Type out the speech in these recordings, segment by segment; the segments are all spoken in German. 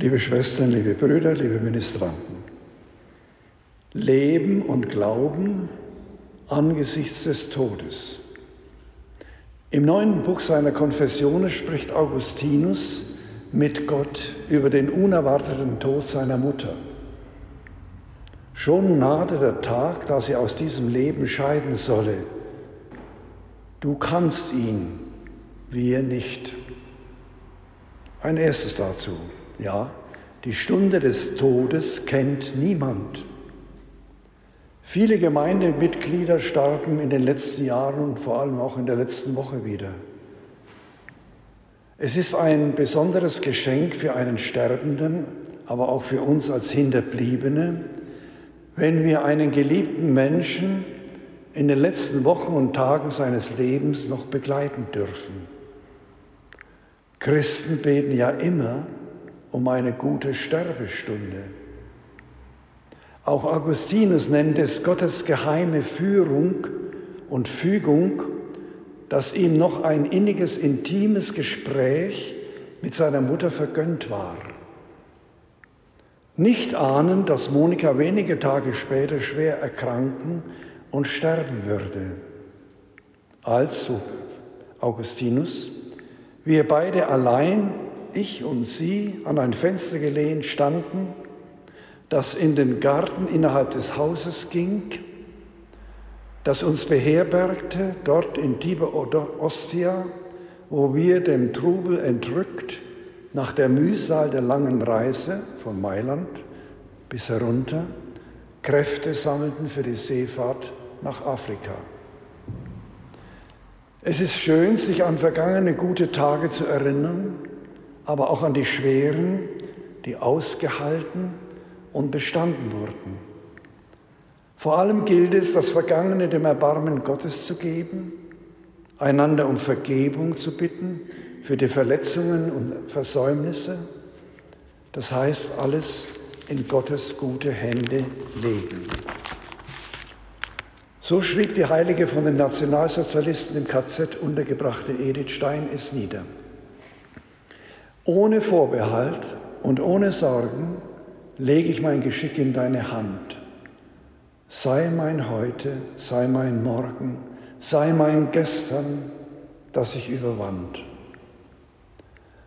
Liebe Schwestern, liebe Brüder, liebe Ministranten, Leben und Glauben angesichts des Todes. Im neuen Buch seiner Konfessionen spricht Augustinus mit Gott über den unerwarteten Tod seiner Mutter. Schon nahte der Tag, da sie aus diesem Leben scheiden solle. Du kannst ihn, wir nicht. Ein erstes dazu. Ja, die Stunde des Todes kennt niemand. Viele Gemeindemitglieder starben in den letzten Jahren und vor allem auch in der letzten Woche wieder. Es ist ein besonderes Geschenk für einen Sterbenden, aber auch für uns als Hinterbliebene, wenn wir einen geliebten Menschen in den letzten Wochen und Tagen seines Lebens noch begleiten dürfen. Christen beten ja immer um eine gute Sterbestunde. Auch Augustinus nennt es Gottes geheime Führung und Fügung, dass ihm noch ein inniges, intimes Gespräch mit seiner Mutter vergönnt war. Nicht ahnen, dass Monika wenige Tage später schwer erkranken und sterben würde. Also, Augustinus, wir beide allein ich und sie an ein Fenster gelehnt standen, das in den Garten innerhalb des Hauses ging, das uns beherbergte dort in Tiber Ostia, wo wir dem Trubel entrückt nach der Mühsal der langen Reise von Mailand bis herunter Kräfte sammelten für die Seefahrt nach Afrika. Es ist schön, sich an vergangene gute Tage zu erinnern aber auch an die schweren, die ausgehalten und bestanden wurden. Vor allem gilt es, das Vergangene dem Erbarmen Gottes zu geben, einander um Vergebung zu bitten für die Verletzungen und Versäumnisse. Das heißt, alles in Gottes gute Hände legen. So schrieb die heilige von den Nationalsozialisten im KZ untergebrachte Edith Stein es nieder ohne Vorbehalt und ohne Sorgen lege ich mein Geschick in deine Hand. Sei mein Heute, sei mein Morgen, sei mein Gestern, das ich überwand.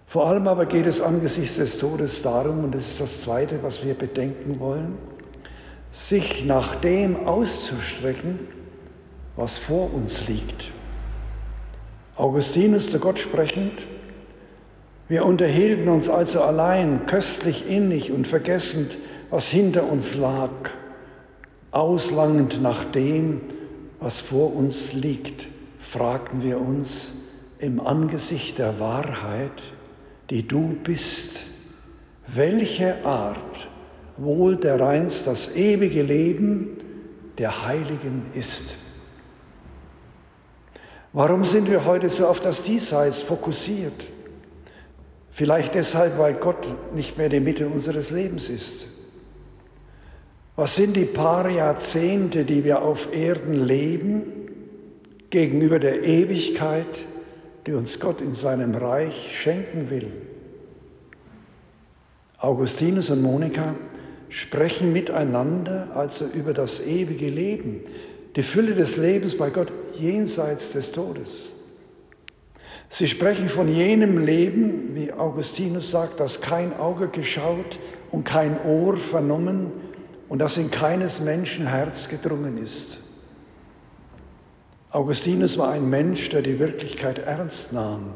Vor allem aber geht es angesichts des Todes darum, und das ist das Zweite, was wir bedenken wollen, sich nach dem auszustrecken, was vor uns liegt. Augustinus zu Gott sprechend, wir unterhielten uns also allein, köstlich innig und vergessend, was hinter uns lag, auslangend nach dem, was vor uns liegt, fragten wir uns im Angesicht der Wahrheit, die du bist, welche Art wohl der dereinst das ewige Leben der Heiligen ist. Warum sind wir heute so auf das Diesseits fokussiert? Vielleicht deshalb, weil Gott nicht mehr die Mitte unseres Lebens ist. Was sind die paar Jahrzehnte, die wir auf Erden leben, gegenüber der Ewigkeit, die uns Gott in seinem Reich schenken will? Augustinus und Monika sprechen miteinander also über das ewige Leben, die Fülle des Lebens bei Gott jenseits des Todes. Sie sprechen von jenem Leben, wie Augustinus sagt, das kein Auge geschaut und kein Ohr vernommen und das in keines Menschen Herz gedrungen ist. Augustinus war ein Mensch, der die Wirklichkeit ernst nahm.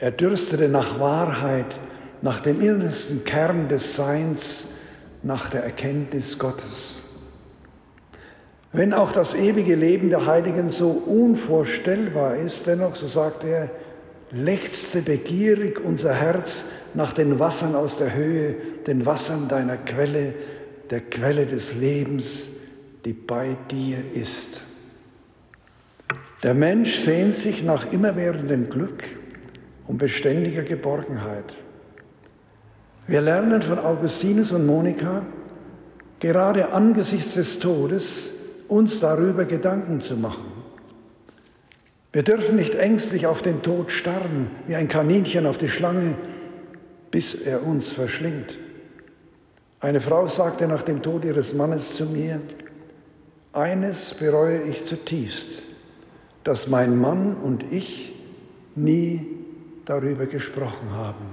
Er dürstete nach Wahrheit, nach dem innersten Kern des Seins, nach der Erkenntnis Gottes. Wenn auch das ewige Leben der Heiligen so unvorstellbar ist, dennoch, so sagt er, lechzte begierig unser Herz nach den Wassern aus der Höhe, den Wassern deiner Quelle, der Quelle des Lebens, die bei dir ist. Der Mensch sehnt sich nach immerwährendem Glück und beständiger Geborgenheit. Wir lernen von Augustinus und Monika, gerade angesichts des Todes uns darüber Gedanken zu machen. Wir dürfen nicht ängstlich auf den Tod starren, wie ein Kaninchen auf die Schlange, bis er uns verschlingt. Eine Frau sagte nach dem Tod ihres Mannes zu mir, eines bereue ich zutiefst, dass mein Mann und ich nie darüber gesprochen haben.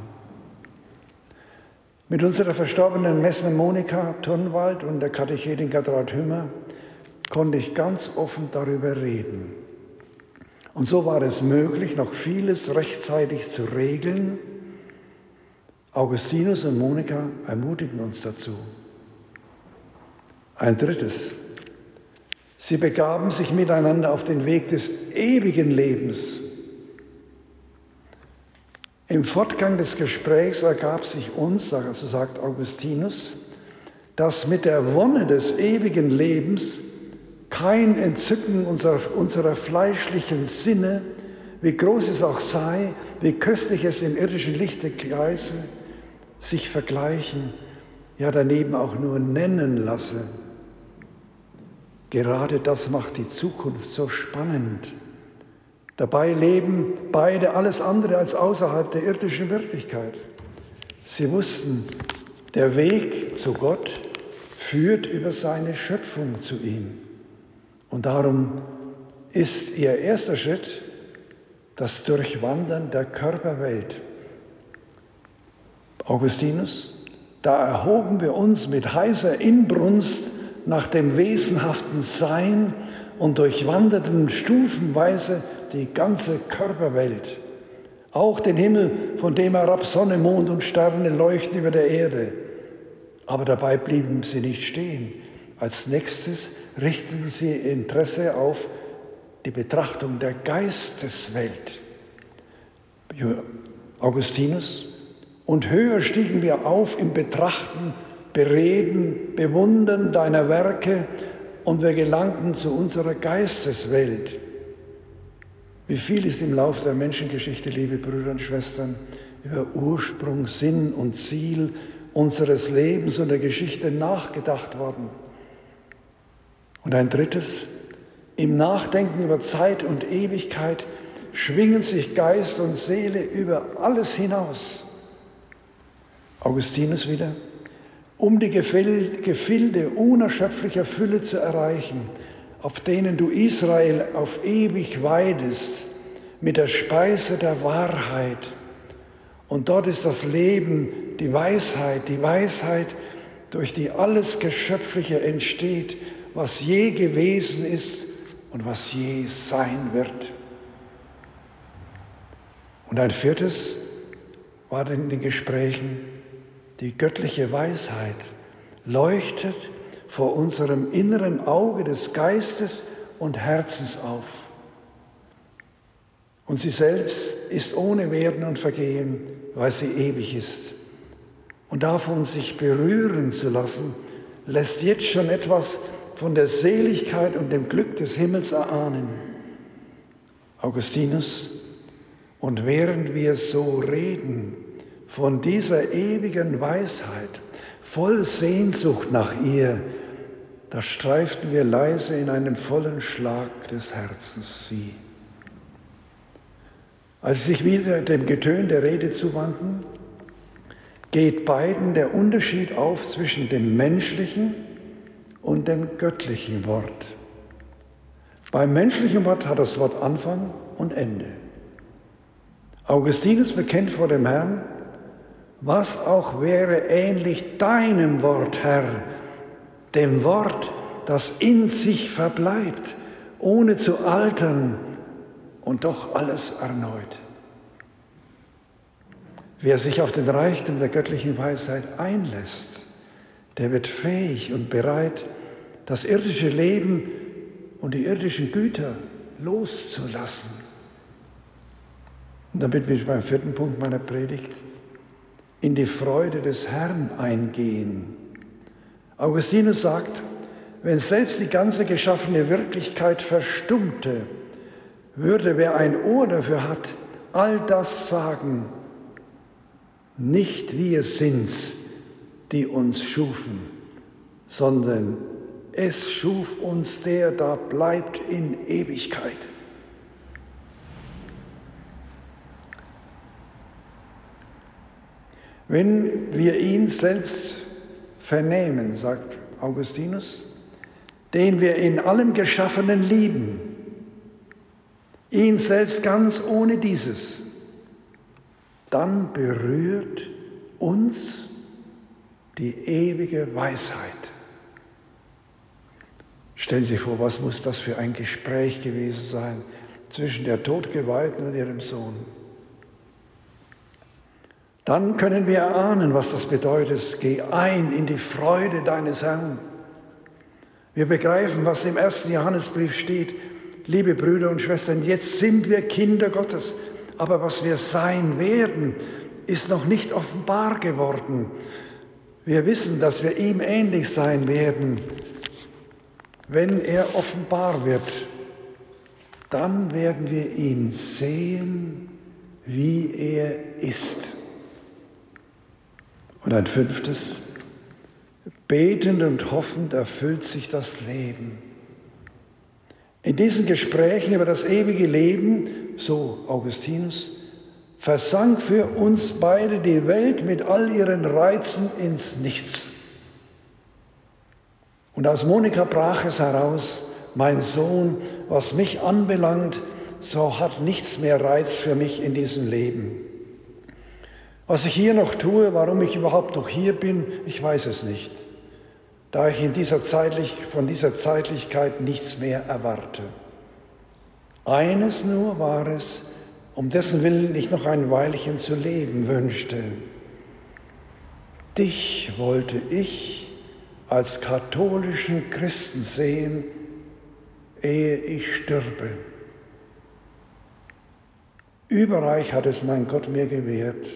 Mit unserer verstorbenen Messner Monika Turnwald und der Katechetin Gertraud Hümmer konnte ich ganz offen darüber reden. Und so war es möglich, noch vieles rechtzeitig zu regeln. Augustinus und Monika ermutigen uns dazu. Ein drittes. Sie begaben sich miteinander auf den Weg des ewigen Lebens. Im Fortgang des Gesprächs ergab sich uns, so sagt Augustinus, dass mit der Wonne des ewigen Lebens kein Entzücken unserer, unserer fleischlichen Sinne, wie groß es auch sei, wie köstlich es im irdischen Lichte gleiße, sich vergleichen, ja daneben auch nur nennen lasse. Gerade das macht die Zukunft so spannend. Dabei leben beide alles andere als außerhalb der irdischen Wirklichkeit. Sie wussten, der Weg zu Gott führt über seine Schöpfung zu ihm. Und darum ist ihr erster Schritt das Durchwandern der Körperwelt. Augustinus, da erhoben wir uns mit heißer Inbrunst nach dem wesenhaften Sein und durchwanderten stufenweise die ganze Körperwelt, auch den Himmel, von dem herab Sonne, Mond und Sterne leuchten über der Erde. Aber dabei blieben sie nicht stehen. Als nächstes richteten sie Interesse auf die Betrachtung der Geisteswelt. Augustinus. Und höher stiegen wir auf im Betrachten, Bereden, Bewundern deiner Werke und wir gelangten zu unserer Geisteswelt. Wie viel ist im Lauf der Menschengeschichte, liebe Brüder und Schwestern, über Ursprung, Sinn und Ziel unseres Lebens und der Geschichte nachgedacht worden? Und ein drittes, im Nachdenken über Zeit und Ewigkeit schwingen sich Geist und Seele über alles hinaus. Augustinus wieder, um die Gefilde unerschöpflicher Fülle zu erreichen, auf denen du Israel auf ewig weidest, mit der Speise der Wahrheit. Und dort ist das Leben, die Weisheit, die Weisheit, durch die alles Geschöpfliche entsteht, was je gewesen ist und was je sein wird. Und ein viertes war in den Gesprächen, die göttliche Weisheit leuchtet vor unserem inneren Auge des Geistes und Herzens auf. Und sie selbst ist ohne Werden und Vergehen, weil sie ewig ist. Und davon sich berühren zu lassen, lässt jetzt schon etwas von der Seligkeit und dem Glück des Himmels erahnen. Augustinus, und während wir so reden von dieser ewigen Weisheit, voll Sehnsucht nach ihr, da streiften wir leise in einem vollen Schlag des Herzens sie. Als sie sich wieder dem Getön der Rede zuwandten, geht beiden der Unterschied auf zwischen dem menschlichen und dem göttlichen Wort. Beim menschlichen Wort hat das Wort Anfang und Ende. Augustinus bekennt vor dem Herrn, was auch wäre ähnlich deinem Wort, Herr, dem Wort, das in sich verbleibt, ohne zu altern und doch alles erneut. Wer sich auf den Reichtum der göttlichen Weisheit einlässt, der wird fähig und bereit, das irdische Leben und die irdischen Güter loszulassen. Und damit bin ich beim vierten Punkt meiner Predigt, in die Freude des Herrn eingehen. Augustinus sagt, wenn selbst die ganze geschaffene Wirklichkeit verstummte, würde wer ein Ohr dafür hat, all das sagen, nicht wir sind's, die uns schufen, sondern es schuf uns der, da bleibt in Ewigkeit. Wenn wir ihn selbst vernehmen, sagt Augustinus, den wir in allem Geschaffenen lieben, ihn selbst ganz ohne dieses, dann berührt uns die ewige Weisheit. Stellen Sie sich vor, was muss das für ein Gespräch gewesen sein zwischen der Todgeweihten und ihrem Sohn. Dann können wir erahnen, was das bedeutet. Geh ein in die Freude deines Herrn. Wir begreifen, was im ersten Johannesbrief steht. Liebe Brüder und Schwestern, jetzt sind wir Kinder Gottes, aber was wir sein werden, ist noch nicht offenbar geworden. Wir wissen, dass wir ihm ähnlich sein werden, wenn er offenbar wird. Dann werden wir ihn sehen, wie er ist. Und ein fünftes, betend und hoffend erfüllt sich das Leben. In diesen Gesprächen über das ewige Leben, so Augustinus, versank für uns beide die Welt mit all ihren Reizen ins Nichts. Und aus Monika brach es heraus, mein Sohn, was mich anbelangt, so hat nichts mehr Reiz für mich in diesem Leben. Was ich hier noch tue, warum ich überhaupt noch hier bin, ich weiß es nicht, da ich in dieser Zeitlich, von dieser Zeitlichkeit nichts mehr erwarte. Eines nur war es, um dessen Willen ich noch ein Weilchen zu leben wünschte. Dich wollte ich als katholischen Christen sehen, ehe ich stürbe. Überreich hat es mein Gott mir gewährt.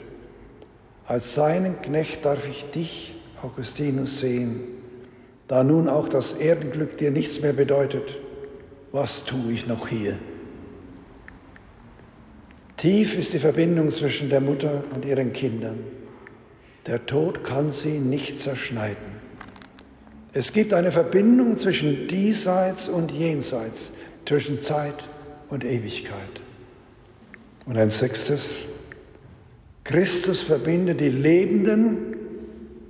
Als seinen Knecht darf ich dich, Augustinus, sehen, da nun auch das Erdenglück dir nichts mehr bedeutet. Was tue ich noch hier? Tief ist die Verbindung zwischen der Mutter und ihren Kindern. Der Tod kann sie nicht zerschneiden. Es gibt eine Verbindung zwischen diesseits und jenseits, zwischen Zeit und Ewigkeit. Und ein sechstes, Christus verbindet die Lebenden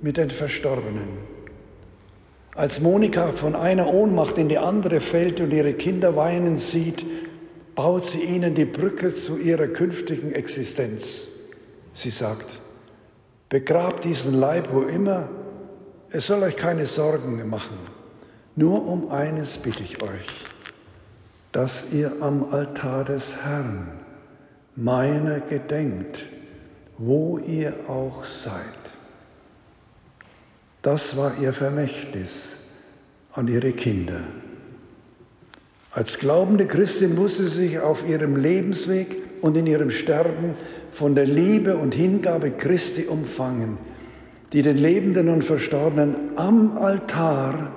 mit den Verstorbenen. Als Monika von einer Ohnmacht in die andere fällt und ihre Kinder weinen sieht, baut sie ihnen die Brücke zu ihrer künftigen Existenz. Sie sagt, begrabt diesen Leib wo immer, es soll euch keine Sorgen machen. Nur um eines bitte ich euch, dass ihr am Altar des Herrn meiner gedenkt, wo ihr auch seid. Das war ihr Vermächtnis an ihre Kinder. Als glaubende Christin musste sie sich auf ihrem Lebensweg und in ihrem Sterben von der Liebe und Hingabe Christi umfangen die den Lebenden und Verstorbenen am Altar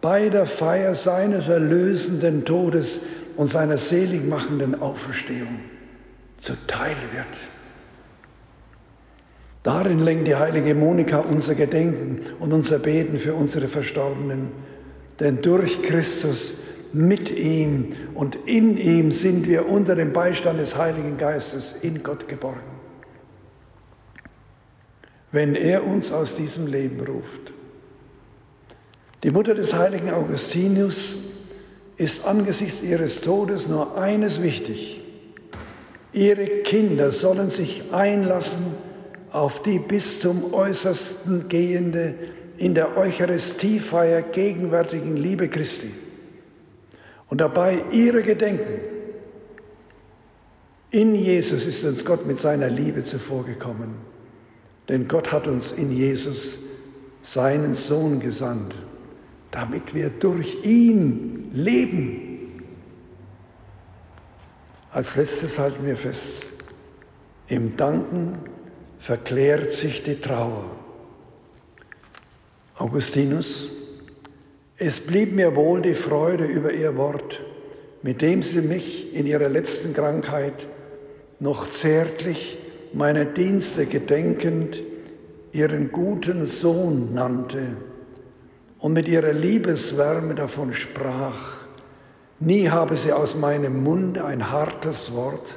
bei der Feier seines erlösenden Todes und seiner seligmachenden Auferstehung zuteil wird. Darin lenkt die heilige Monika unser Gedenken und unser Beten für unsere Verstorbenen, denn durch Christus mit ihm und in ihm sind wir unter dem Beistand des Heiligen Geistes in Gott geborgen wenn er uns aus diesem Leben ruft. Die Mutter des heiligen Augustinus ist angesichts ihres Todes nur eines wichtig. Ihre Kinder sollen sich einlassen auf die bis zum äußersten gehende, in der Eucharistiefeier gegenwärtigen Liebe Christi und dabei ihre gedenken. In Jesus ist uns Gott mit seiner Liebe zuvorgekommen. Denn Gott hat uns in Jesus seinen Sohn gesandt, damit wir durch ihn leben. Als letztes halten wir fest, im Danken verklärt sich die Trauer. Augustinus, es blieb mir wohl die Freude über ihr Wort, mit dem sie mich in ihrer letzten Krankheit noch zärtlich meine Dienste gedenkend ihren guten Sohn nannte und mit ihrer Liebeswärme davon sprach, nie habe sie aus meinem Munde ein hartes Wort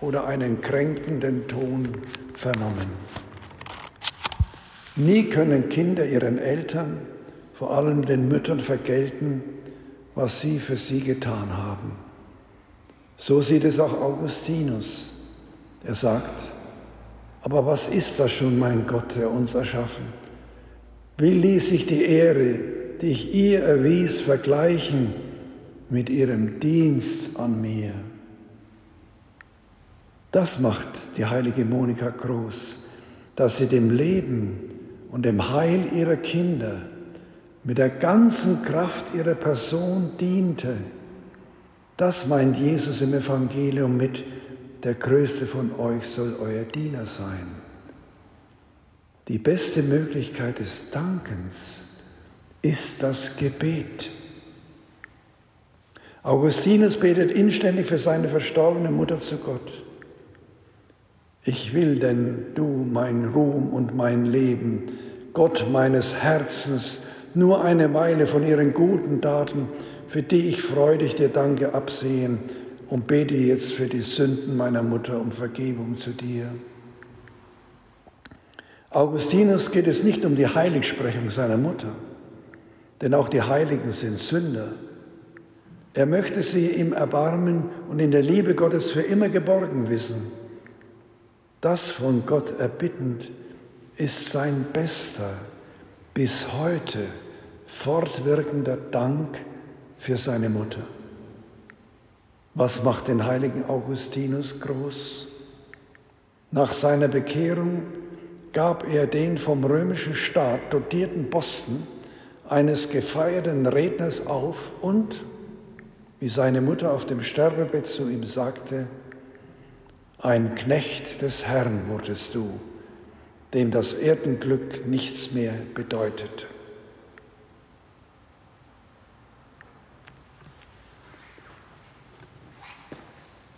oder einen kränkenden Ton vernommen. Nie können Kinder ihren Eltern, vor allem den Müttern, vergelten, was sie für sie getan haben. So sieht es auch Augustinus. Er sagt, aber was ist das schon, mein Gott, der uns erschaffen? Wie ließ sich die Ehre, die ich ihr erwies, vergleichen mit ihrem Dienst an mir? Das macht die heilige Monika groß, dass sie dem Leben und dem Heil ihrer Kinder mit der ganzen Kraft ihrer Person diente. Das meint Jesus im Evangelium mit, der größte von euch soll euer Diener sein. Die beste Möglichkeit des Dankens ist das Gebet. Augustinus betet inständig für seine verstorbene Mutter zu Gott. Ich will denn du, mein Ruhm und mein Leben, Gott meines Herzens, nur eine Weile von ihren guten Taten, für die ich freudig dir danke, absehen und bete jetzt für die Sünden meiner Mutter um Vergebung zu dir. Augustinus geht es nicht um die Heiligsprechung seiner Mutter, denn auch die Heiligen sind Sünder. Er möchte sie im Erbarmen und in der Liebe Gottes für immer geborgen wissen. Das von Gott erbittend ist sein bester, bis heute fortwirkender Dank für seine Mutter. Was macht den heiligen Augustinus groß? Nach seiner Bekehrung gab er den vom römischen Staat dotierten Posten eines gefeierten Redners auf und, wie seine Mutter auf dem Sterbebett zu ihm sagte, ein Knecht des Herrn wurdest du, dem das Erdenglück nichts mehr bedeutet.